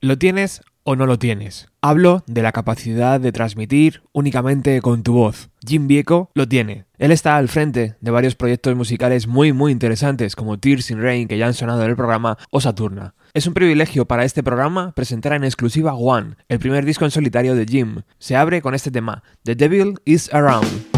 ¿Lo tienes o no lo tienes? Hablo de la capacidad de transmitir únicamente con tu voz. Jim Vieco lo tiene. Él está al frente de varios proyectos musicales muy muy interesantes como Tears in Rain que ya han sonado en el programa o Saturna. Es un privilegio para este programa presentar en exclusiva One, el primer disco en solitario de Jim. Se abre con este tema, The Devil is Around.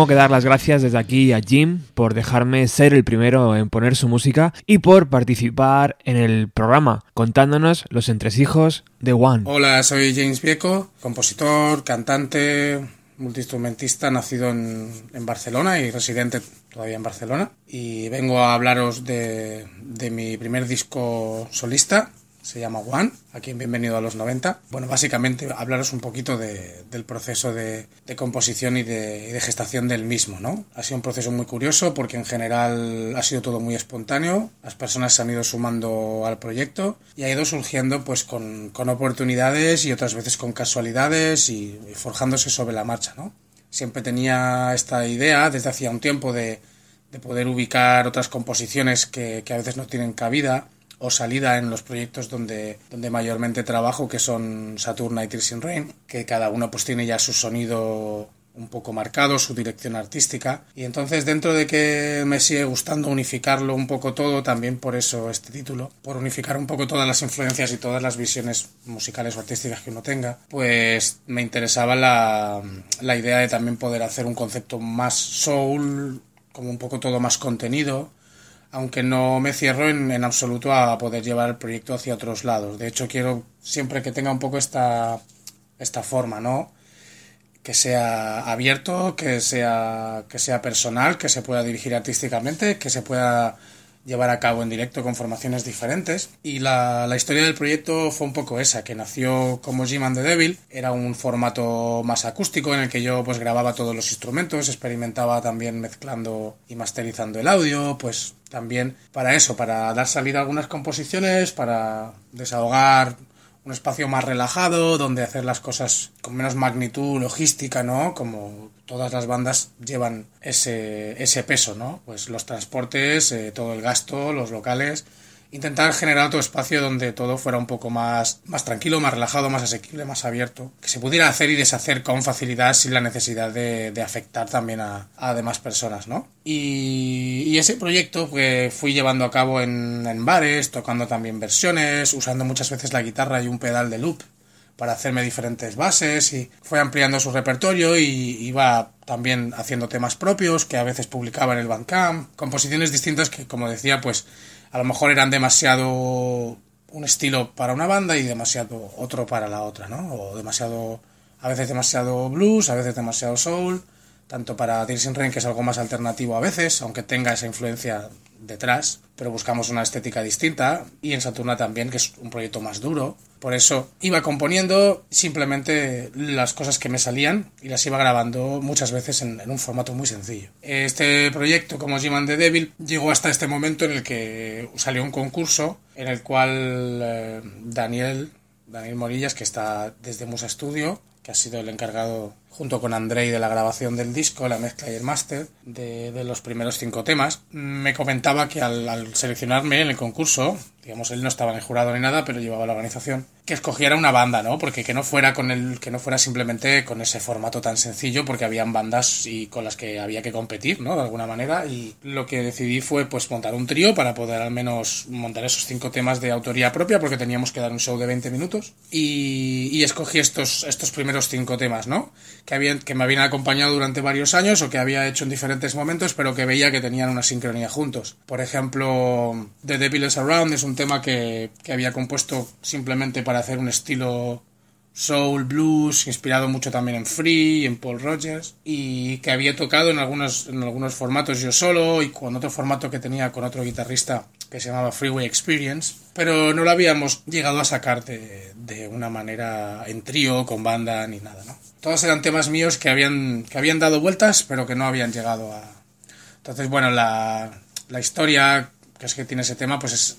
Tengo que dar las gracias desde aquí a Jim por dejarme ser el primero en poner su música y por participar en el programa contándonos los entresijos de One. Hola, soy James Vieco, compositor, cantante, multiinstrumentista, nacido en, Barcelona y residente todavía en Barcelona. Y vengo a hablaros de, de mi primer disco solista, se llama One, aquí en Bienvenido a los 90. Bueno, básicamente hablaros un poquito del proceso de, composición y de, gestación del mismo, ¿no? Ha sido un proceso muy curioso porque en general ha sido todo muy espontáneo, las personas se han ido sumando al proyecto y ha ido surgiendo pues con, oportunidades y otras veces con casualidades y, forjándose sobre la marcha, ¿no? Siempre tenía esta idea desde hacía un tiempo de, poder ubicar otras composiciones que a veces no tienen cabida o salida en los proyectos donde, donde mayormente trabajo, que son Saturna y Tears Rain, que cada uno pues tiene ya su sonido un poco marcado, su dirección artística. Y entonces dentro de que me sigue gustando unificarlo un poco todo, también por eso este título, por unificar un poco todas las influencias y todas las visiones musicales o artísticas que uno tenga, pues me interesaba la, la idea de también poder hacer un concepto más soul, como un poco todo más contenido, aunque no me cierro en, absoluto a poder llevar el proyecto hacia otros lados. De hecho, quiero siempre que tenga un poco esta, esta forma, ¿no? Que sea abierto, que sea, que sea personal, que se pueda dirigir artísticamente, que se pueda llevar a cabo en directo con formaciones diferentes. Y la, historia del proyecto fue un poco esa, que nació como Jim and the Devil. Era un formato más acústico en el que yo pues grababa todos los instrumentos, experimentaba también mezclando y masterizando el audio, pues también para eso, para dar salida a algunas composiciones, para desahogar un espacio más relajado, donde hacer las cosas con menos magnitud logística, ¿no? Como todas las bandas llevan ese, ese peso, ¿no? Pues los transportes, eh, todo el gasto, los locales, intentar generar otro espacio donde todo fuera un poco más, más tranquilo, más relajado, más asequible, más abierto, que se pudiera hacer y deshacer con facilidad sin la necesidad de, afectar también a, a, demás personas, ¿no? Y, y ese proyecto que fui llevando a cabo en, en bares, tocando también versiones, usando muchas veces la guitarra y un pedal de loop para hacerme diferentes bases y fue ampliando su repertorio y iba también haciendo temas propios que a veces publicaba en el Bandcamp, composiciones distintas que como decía pues a lo mejor eran demasiado un estilo para una banda y demasiado otro para la otra, ¿no? O demasiado, a veces demasiado blues, a veces demasiado soul, tanto para Tears Rain, que es algo más alternativo a veces, aunque tenga esa influencia detrás, pero buscamos una estética distinta, y en Saturna también, que es un proyecto más duro. Por eso iba componiendo simplemente las cosas que me salían y las iba grabando muchas veces en, un formato muy sencillo. Este proyecto, como Jim and the Devil, llegó hasta este momento en el que salió un concurso en el cual eh, Daniel, Daniel Morillas, que está desde Musa Studio, que ha sido el encargado junto con Andrei de la grabación del disco, la mezcla y el máster de, de, los primeros cinco temas, me comentaba que al, seleccionarme en el concurso, digamos, él no estaba en el jurado ni nada, pero llevaba la organización, que escogiera una banda, ¿no? Porque que no fuera con el, que no fuera simplemente con ese formato tan sencillo, porque habían bandas y con las que había que competir, ¿no? De alguna manera, y lo que decidí fue pues montar un trío para poder al menos montar esos cinco temas de autoría propia, porque teníamos que dar un show de 20 minutos, y, y escogí estos, estos primeros cinco temas, ¿no? Que, habían, que me habían acompañado durante varios años o que había hecho en diferentes momentos, pero que veía que tenían una sincronía juntos. Por ejemplo, The Devil is Around es un tema que, que había compuesto simplemente para hacer un estilo soul, blues, inspirado mucho también en Free y en Paul Rogers, y que había tocado en algunos, en algunos formatos yo solo y con otro formato que tenía con otro guitarrista que se llamaba Freeway Experience, pero no lo habíamos llegado a sacar de, de una manera en trío, con banda, ni nada, ¿no? Todos eran temas míos que habían, que habían dado vueltas, pero que no habían llegado a... Entonces, bueno, la, la historia que es que tiene ese tema, pues es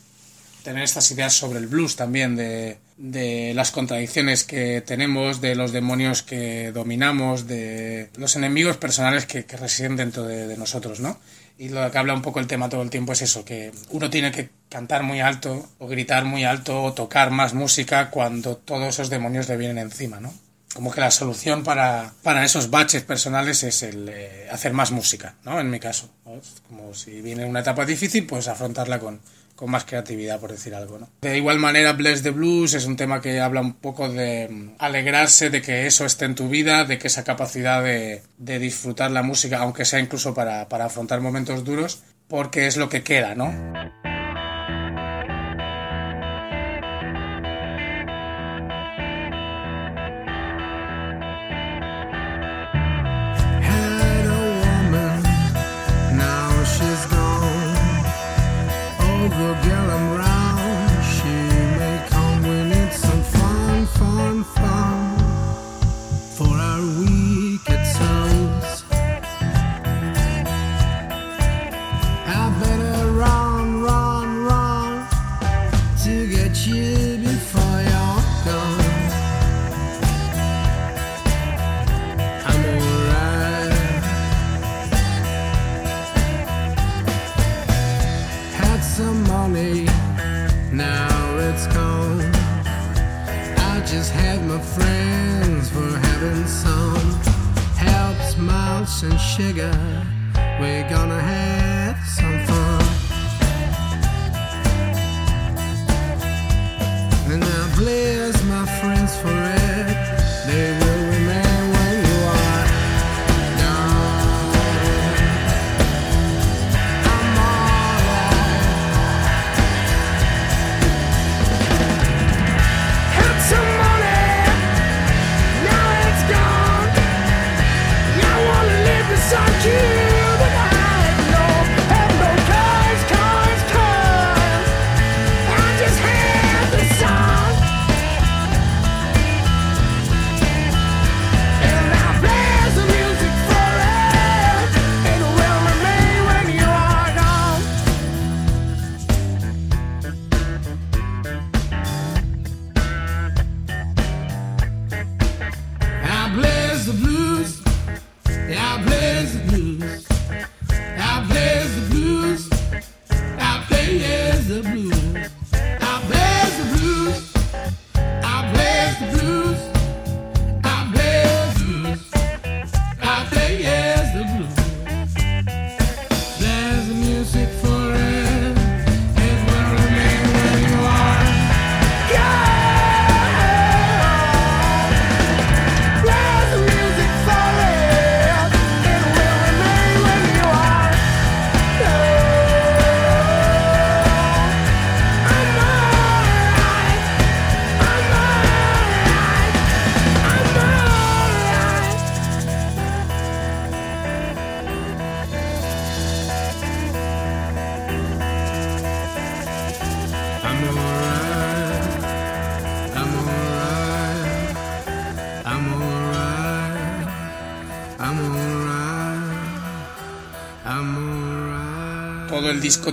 tener estas ideas sobre el blues también, de, de, las contradicciones que tenemos, de los demonios que dominamos, de los enemigos personales que, que residen dentro de, de, nosotros, ¿no? Y lo que habla un poco el tema todo el tiempo es eso, que uno tiene que cantar muy alto, o gritar muy alto, o tocar más música cuando todos esos demonios le vienen encima, ¿no? Como que la solución para, para esos baches personales es el eh, hacer más música, ¿no? En mi caso. ¿no? Como si viene una etapa difícil, pues afrontarla con, con más creatividad, por decir algo, ¿no? De igual manera, Bless the Blues es un tema que habla un poco de alegrarse de que eso esté en tu vida, de que esa capacidad de, de disfrutar la música, aunque sea incluso para, para afrontar momentos duros, porque es lo que queda, ¿no? And sugar. chegar.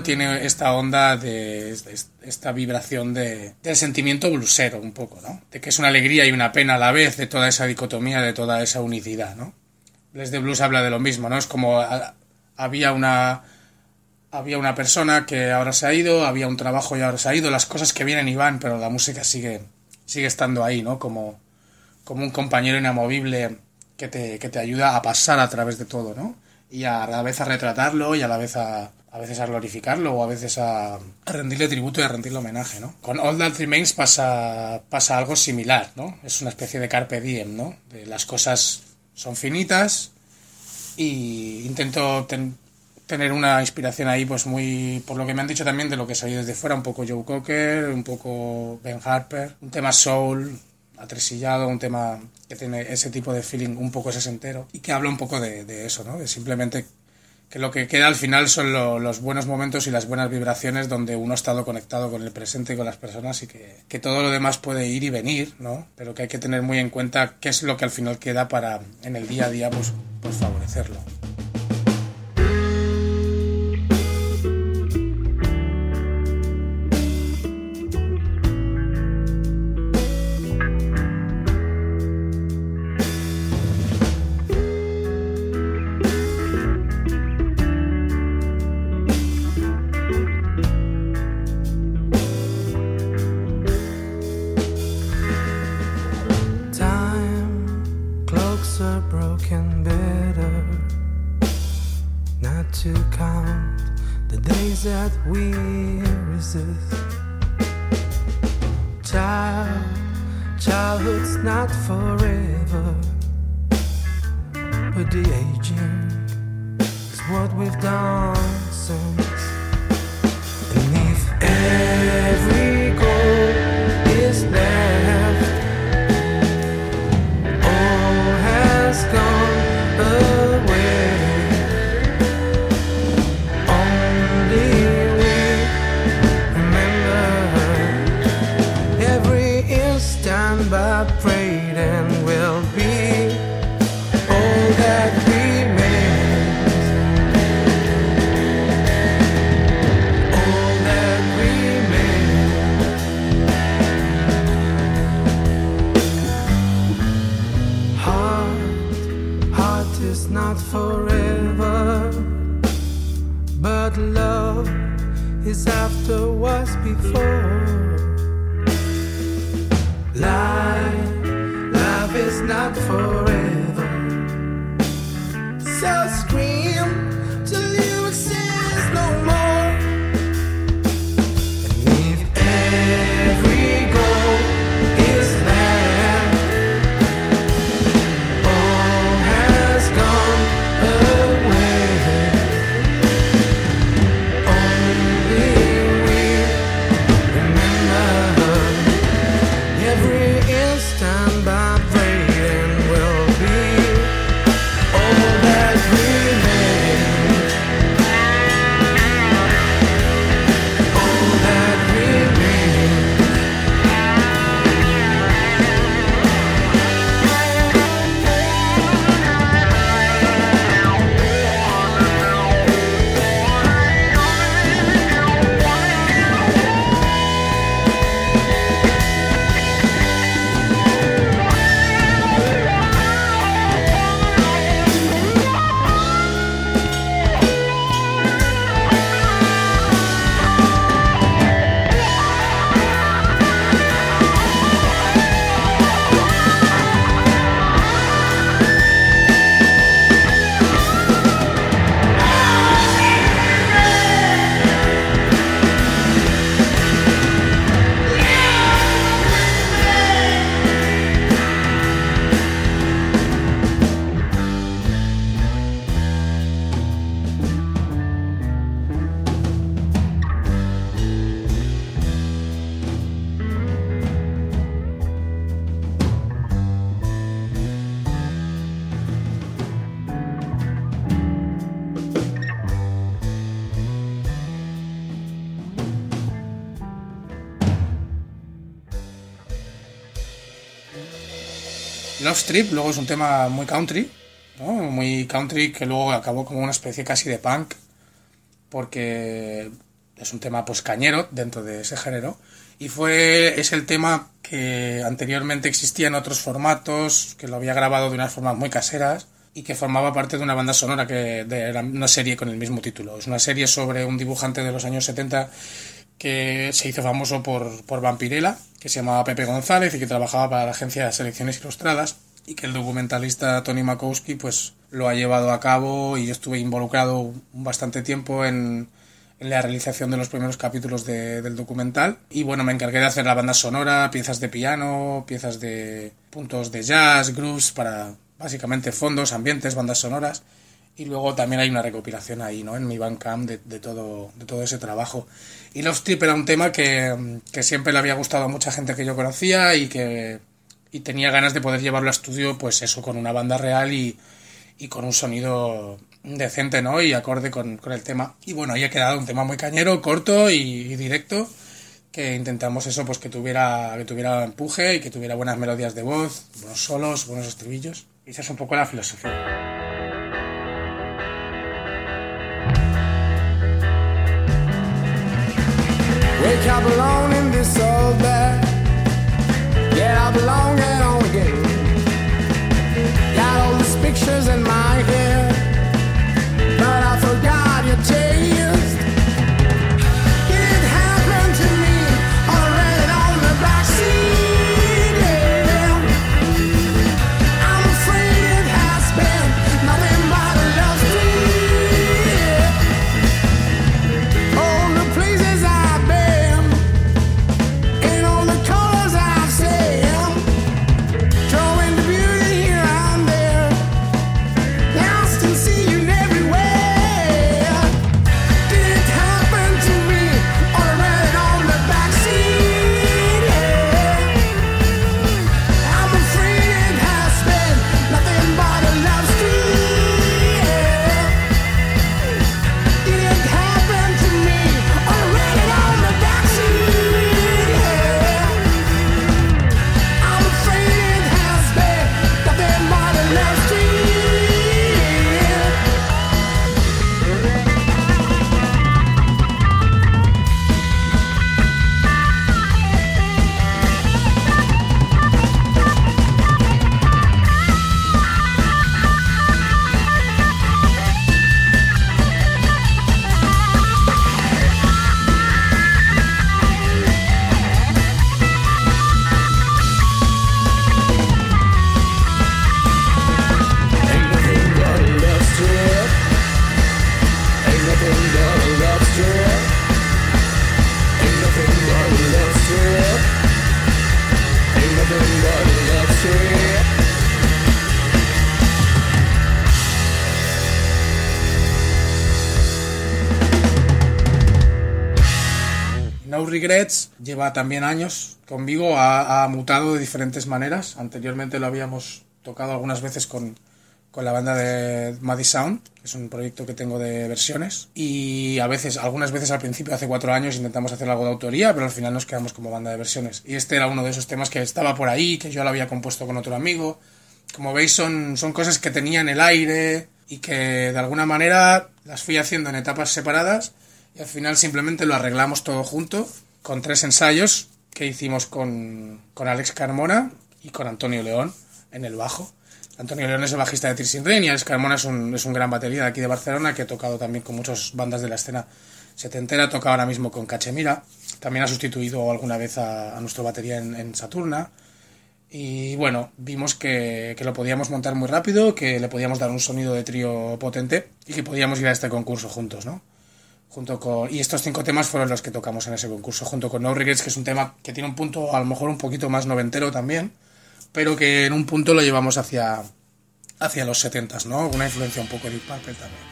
Tiene esta onda de esta vibración de, del sentimiento blusero un poco, ¿no? De que es una alegría y una pena a la vez, de toda esa dicotomía, de toda esa unicidad, ¿no? Les de Blues habla de lo mismo, ¿no? Es como había una había una persona que ahora se ha ido, había un trabajo y ahora se ha ido, las cosas que vienen y van, pero la música sigue sigue estando ahí, ¿no? Como como un compañero inamovible que te, que te ayuda a pasar a través de todo, ¿no? Y a la vez a retratarlo y a la vez a, a veces a glorificarlo o a veces a, a, rendirle tributo y a rendirle homenaje, ¿no? Con All That Remains pasa, pasa algo similar, ¿no? Es una especie de carpe diem, ¿no? Las cosas son finitas y intento ten, tener una inspiración ahí, pues muy, por lo que me han dicho también de lo que soy desde fuera, un poco Joe Cocker, un poco Ben Harper, un tema soul, atresillado, un tema que tiene ese tipo de feeling un poco sesentero y que habla un poco de, de eso, ¿no? De simplemente que lo que queda al final son lo, los buenos momentos y las buenas vibraciones donde uno ha estado conectado con el presente y con las personas y que, que, todo lo demás puede ir y venir, ¿no? Pero que hay que tener muy en cuenta qué es lo que al final queda para en el día a día pues, pues favorecerlo. things that we resist. Child, childhood's not forever, but the aging is what we've done so much. is after was before. Life, love is not forever. So scream. Strip luego es un tema muy country, ¿no? muy country que luego acabó como una especie casi de punk porque es un tema pues cañero dentro de ese género. Y fue es el tema que anteriormente existía en otros formatos que lo había grabado de unas formas muy caseras y que formaba parte de una banda sonora que de la- una serie con el mismo título. Es una serie sobre un dibujante de los años 70 que se hizo famoso por, por Vampirella que se llamaba Pepe González y que trabajaba para la agencia de selecciones ilustradas y que el documentalista Tony Makowski pues lo ha llevado a cabo y yo estuve involucrado bastante tiempo en, la realización de los primeros capítulos de- del documental y bueno me encargué de hacer la banda sonora piezas de piano piezas de puntos de jazz grooves para básicamente fondos ambientes bandas sonoras y luego también hay una recopilación ahí, ¿no? En mi Bandcamp de, de todo, de todo ese trabajo. Y Love Trip era un tema que, que siempre le había gustado a mucha gente que yo conocía y que y tenía ganas de poder llevarlo a estudio, pues eso, con una banda real y, y con un sonido decente, ¿no? Y acorde con, con el tema. Y bueno, ahí ha quedado un tema muy cañero, corto y, directo, que intentamos eso, pues que tuviera, que tuviera empuje y que tuviera buenas melodías de voz, buenos solos, buenos estribillos. Y esa es un poco la filosofía. Wake. Get up alone, get on again. Got all these pictures in my head, Regrets lleva también años conmigo, ha, ha mutado de diferentes maneras. Anteriormente lo habíamos tocado algunas veces con, con la banda de Muddy Sound, que es un proyecto que tengo de versiones. Y a veces, algunas veces al principio, hace cuatro años, intentamos hacer algo de autoría, pero al final nos quedamos como banda de versiones. Y este era uno de esos temas que estaba por ahí, que yo lo había compuesto con otro amigo. Como veis, son, son cosas que tenía en el aire y que de alguna manera las fui haciendo en etapas separadas y al final simplemente lo arreglamos todo junto con tres ensayos que hicimos con, con Alex Carmona y con Antonio León en el bajo. Antonio León es el bajista de Tirsin Rain y Alex Carmona es un, es un gran batería de aquí de Barcelona que ha tocado también con muchas bandas de la escena setentera, toca ahora mismo con Cachemira, también ha sustituido alguna vez a, nuestro batería en, en Saturna. Y bueno, vimos que, que lo podíamos montar muy rápido, que le podíamos dar un sonido de trío potente y que podíamos ir a este concurso juntos, ¿no? Junto con, y estos cinco temas fueron los que tocamos en ese concurso, junto con No Regrets, que es un tema que tiene un punto a lo mejor un poquito más noventero también, pero que en un punto lo llevamos hacia, hacia los setentas, ¿no? Una influencia un poco de Deep también.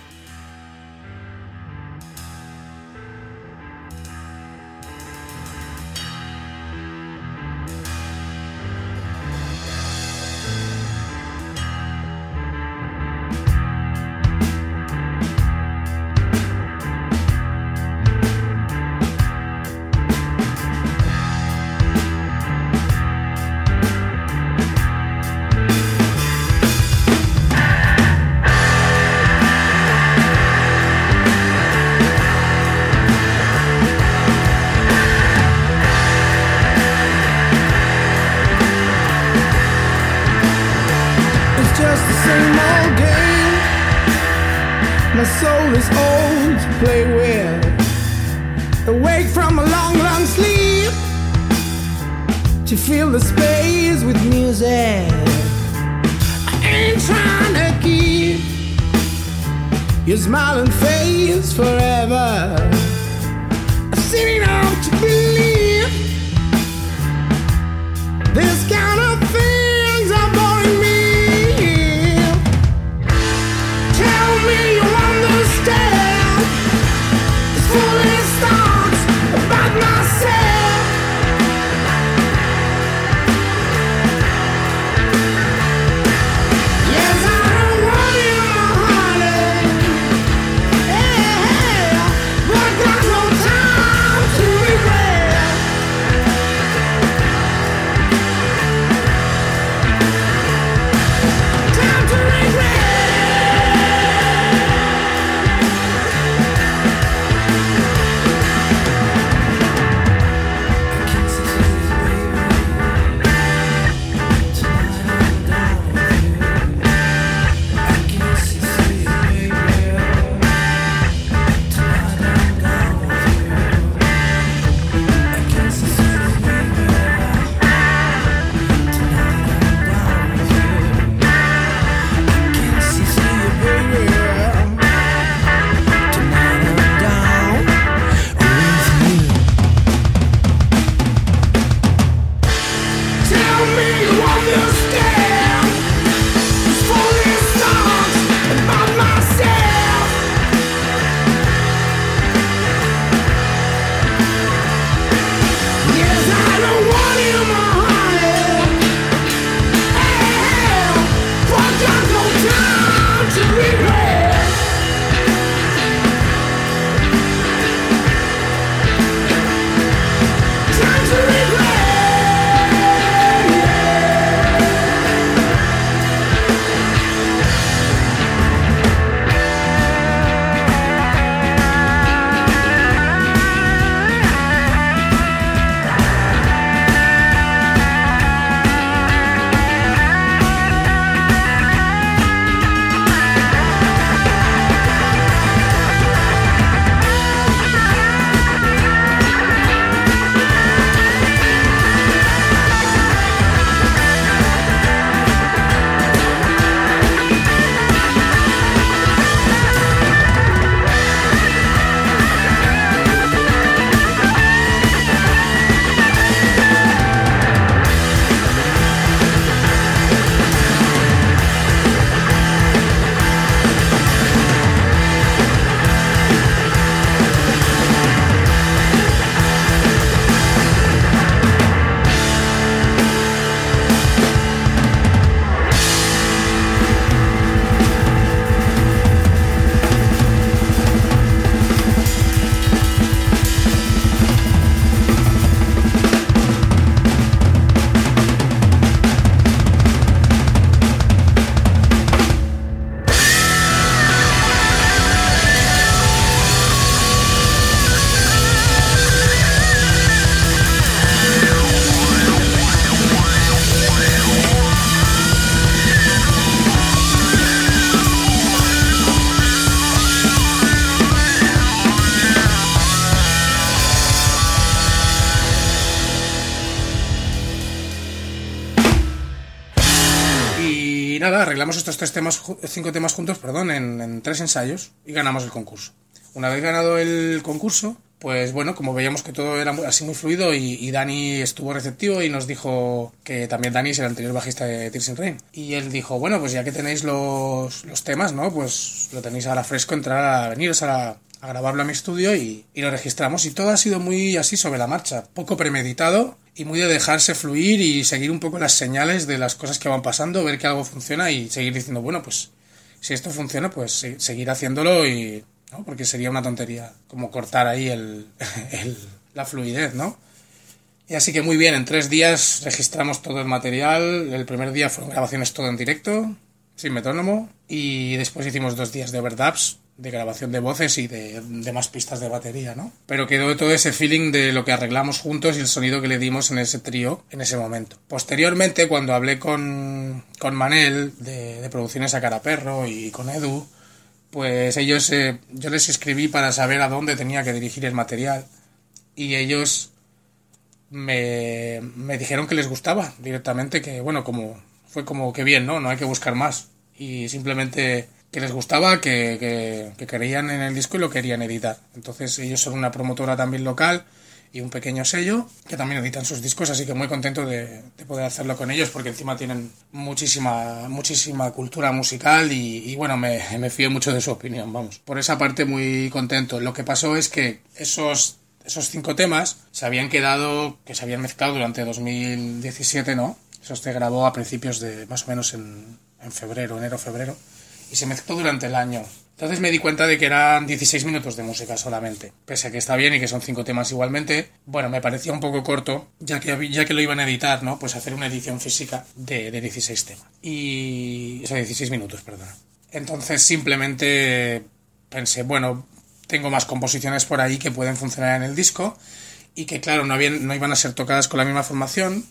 Your smiling face forever. I've seen enough to believe arreglamos estos tres temas, cinco temas juntos, perdón, en, en tres ensayos y ganamos el concurso. Una vez ganado el concurso, pues bueno, como veíamos que todo era así muy fluido y, y Dani estuvo receptivo y nos dijo que también Dani es el anterior bajista de Tears in Rain. Y él dijo, bueno, pues ya que tenéis los, los temas, ¿no? Pues lo tenéis ahora fresco, entrar a veniros a, la- a grabarlo a mi estudio y, y lo registramos. Y todo ha sido muy así sobre la marcha, poco premeditado y muy de dejarse fluir y seguir un poco las señales de las cosas que van pasando, ver que algo funciona y seguir diciendo, bueno, pues si esto funciona, pues se- seguir haciéndolo y... ¿no? Porque sería una tontería como cortar ahí el, el- la fluidez, ¿no? Y así que muy bien, en tres días registramos todo el material. El primer día fueron grabaciones todo en directo, sin metrónomo. Y después hicimos dos días de overdubs, de grabación de voces y de, de más pistas de batería, ¿no? Pero quedó todo ese feeling de lo que arreglamos juntos y el sonido que le dimos en ese trío en ese momento. Posteriormente, cuando hablé con, con Manel de, de Producciones a Cara Perro y con Edu, pues ellos, eh, yo les escribí para saber a dónde tenía que dirigir el material y ellos me, me dijeron que les gustaba directamente, que bueno, como fue como que bien, ¿no? No hay que buscar más. Y simplemente que les gustaba, que, que, que creían en el disco y lo querían editar. Entonces ellos son una promotora también local y un pequeño sello que también editan sus discos, así que muy contento de, de poder hacerlo con ellos porque encima tienen muchísima, muchísima cultura musical y, bueno, me, me fío mucho de su opinión, vamos. Por esa parte muy contento. Lo que pasó es que esos esos cinco temas se habían quedado, que se habían mezclado durante 2017, ¿no? Eso se grabó a principios de, más o menos en, en febrero, enero, febrero, y se mezcló durante el año. Entonces me di cuenta de que eran 16 minutos de música solamente. Pese a que está bien y que son cinco temas igualmente, bueno, me parecía un poco corto, ya que, ya que lo iban a editar, ¿no? Pues hacer una edición física de, de 16 temas. Y... O sea, 16 minutos, perdona. Entonces simplemente pensé, bueno, tengo más composiciones por ahí que pueden funcionar en el disco y que claro, no, habían, no iban a ser tocadas con la misma formación,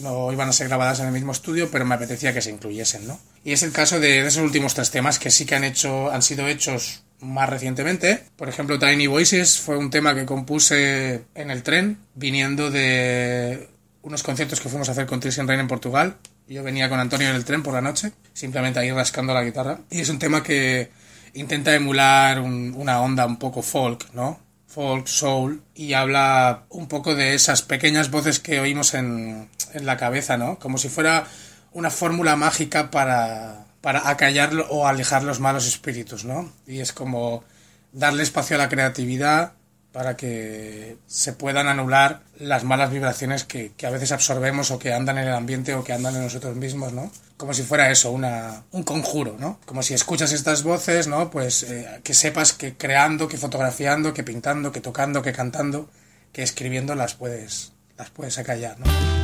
no iban a ser grabadas en el mismo estudio, pero me apetecía que se incluyesen, ¿no? Y es el caso de esos últimos tres temas que sí que han hecho, han sido hechos más recientemente. Por ejemplo, Tiny Voices fue un tema que compuse en el tren, viniendo de unos conciertos que fuimos a hacer con Tristan Rain en Portugal. Yo venía con Antonio en el tren por la noche, simplemente ahí rascando la guitarra. Y es un tema que intenta emular un, una onda un poco folk, ¿no? Folk, soul, y habla un poco de esas pequeñas voces que oímos en, en la cabeza, ¿no? Como si fuera una fórmula mágica para, para acallar o alejar los malos espíritus, ¿no? Y es como darle espacio a la creatividad para que se puedan anular las malas vibraciones que, que, a veces absorbemos o que andan en el ambiente o que andan en nosotros mismos, ¿no? Como si fuera eso, una, un conjuro, ¿no? Como si escuchas estas voces, ¿no? Pues eh, que sepas que creando, que fotografiando, que pintando, que tocando, que cantando, que escribiendo las puedes, las puedes acallar, ¿no?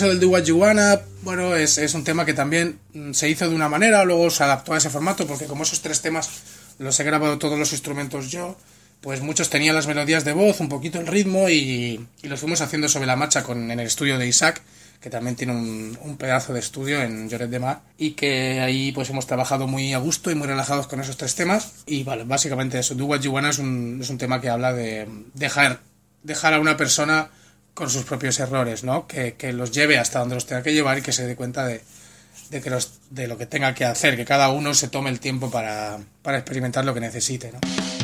Caso del Do What bueno, es, es un tema que también mm, se hizo de una manera, luego se adaptó a ese formato, porque como esos tres temas los he grabado todos los instrumentos yo, pues muchos tenían las melodías de voz, un poquito el ritmo y, los fuimos haciendo sobre la marcha con, en el estudio de Isaac, que también tiene un, un pedazo de estudio en Lloret de Mar y que ahí pues hemos trabajado muy a gusto y muy relajados con esos tres temas. Y vale, básicamente eso, Do What es un, es un tema que habla de dejar, dejar a una persona con sus propios errores, ¿no? Que, que los lleve hasta donde los tenga que llevar y que se dé cuenta de, de, que los, de lo que tenga que hacer, que cada uno se tome el tiempo para, para experimentar lo que necesite, ¿no?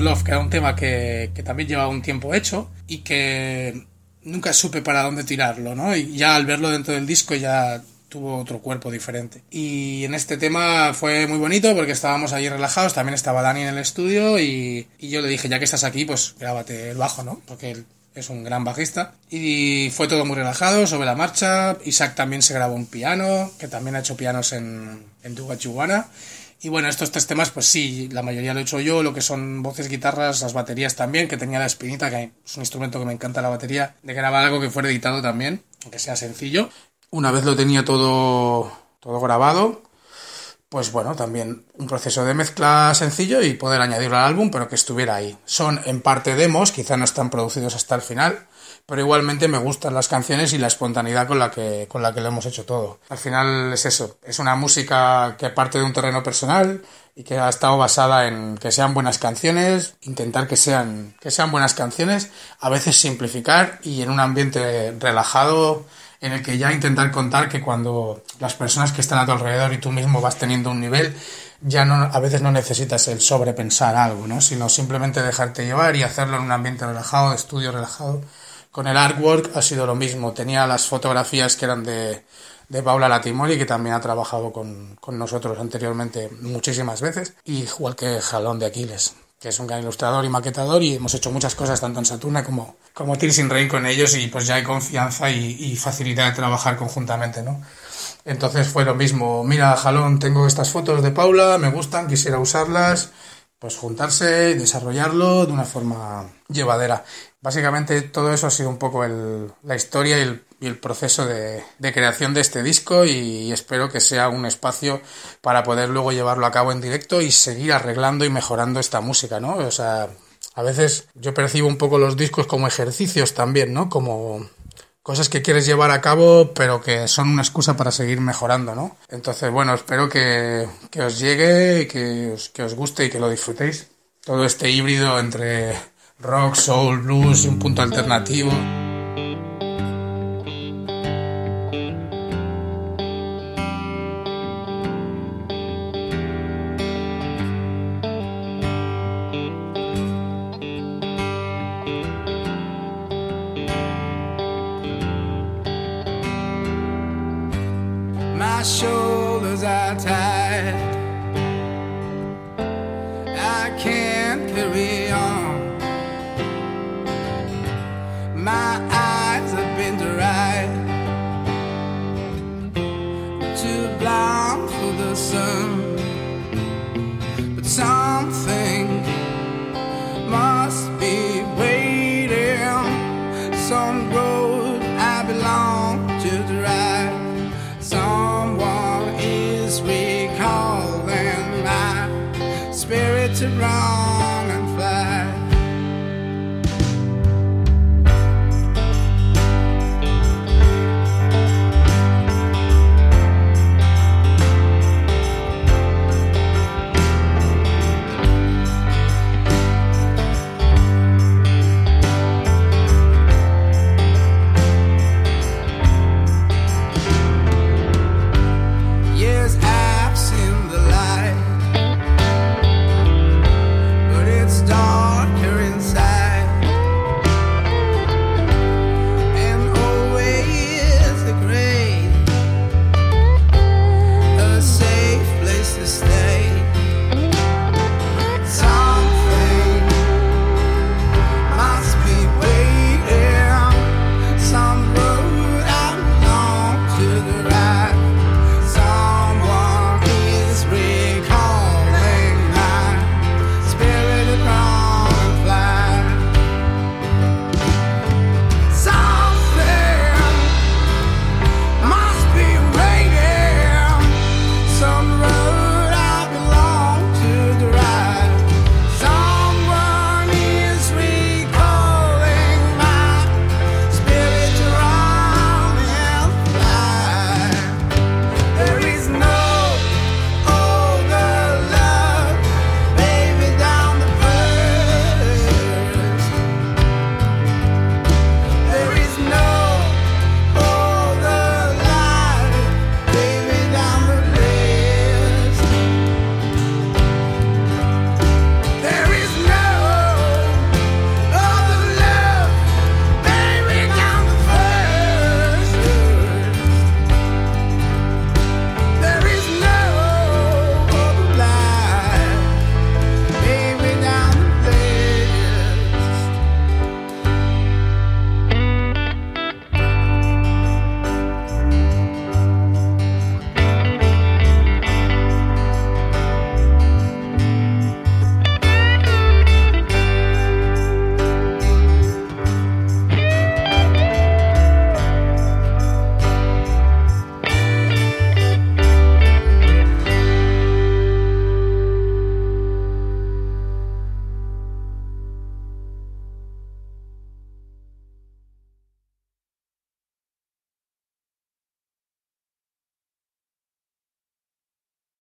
Love, que era un tema que, también llevaba un tiempo hecho y que nunca supe para dónde tirarlo, ¿no? Y ya al verlo dentro del disco ya tuvo otro cuerpo diferente. Y en este tema fue muy bonito porque estábamos allí relajados, también estaba Dani en el estudio y, yo le dije, ya que estás aquí, pues grábate el bajo, ¿no? Porque él es un gran bajista. Y fue todo muy relajado, sobre la marcha. Isaac también se grabó un piano, que también ha hecho pianos en, en You Wanna. Y bueno, estos tres temas, pues sí, la mayoría lo he hecho yo, lo que son voces, guitarras, las baterías también, que tenía la espinita, que es un instrumento que me encanta la batería, de grabar algo que fuera editado también, aunque sea sencillo. Una vez lo tenía todo, todo grabado, pues bueno, también un proceso de mezcla sencillo y poder añadirlo al álbum, pero que estuviera ahí. Son en parte demos, quizá no están producidos hasta el final, pero igualmente me gustan las canciones y la espontaneidad con la que, con la que lo hemos hecho todo. Al final es eso, es una música que parte de un terreno personal y que ha estado basada en que sean buenas canciones, intentar que sean, que sean buenas canciones, a veces simplificar y en un ambiente relajado en el que ya intentar contar que cuando las personas que están a tu alrededor y tú mismo vas teniendo un nivel, ya no, a veces no necesitas el sobrepensar algo, ¿no? sino simplemente dejarte llevar y hacerlo en un ambiente relajado, de estudio relajado. Con el artwork ha sido lo mismo. Tenía las fotografías que eran de, de Paula Latimori, que también ha trabajado con, con nosotros anteriormente muchísimas veces, y igual que Jalón de Aquiles, que es un gran ilustrador y maquetador, y hemos hecho muchas cosas tanto en Saturna como, como Tears in Rain con ellos, y pues ya hay confianza y, y facilidad de trabajar conjuntamente, ¿no? Entonces fue lo mismo, mira, Jalón, tengo estas fotos de Paula, me gustan, quisiera usarlas, pues juntarse y desarrollarlo de una forma llevadera. Básicamente todo eso ha sido un poco el- la historia y el, y proceso de, de creación de este disco y espero que sea un espacio para poder luego llevarlo a cabo en directo y seguir arreglando y mejorando esta música, ¿no? O sea, a veces yo percibo un poco los discos como ejercicios también, ¿no? Como cosas que quieres llevar a cabo, pero que son una excusa para seguir mejorando, ¿no? Entonces, bueno, espero que, que os llegue, que que os guste y que lo disfrutéis. Todo este híbrido entre rock, soul, blues y un punto alternativo.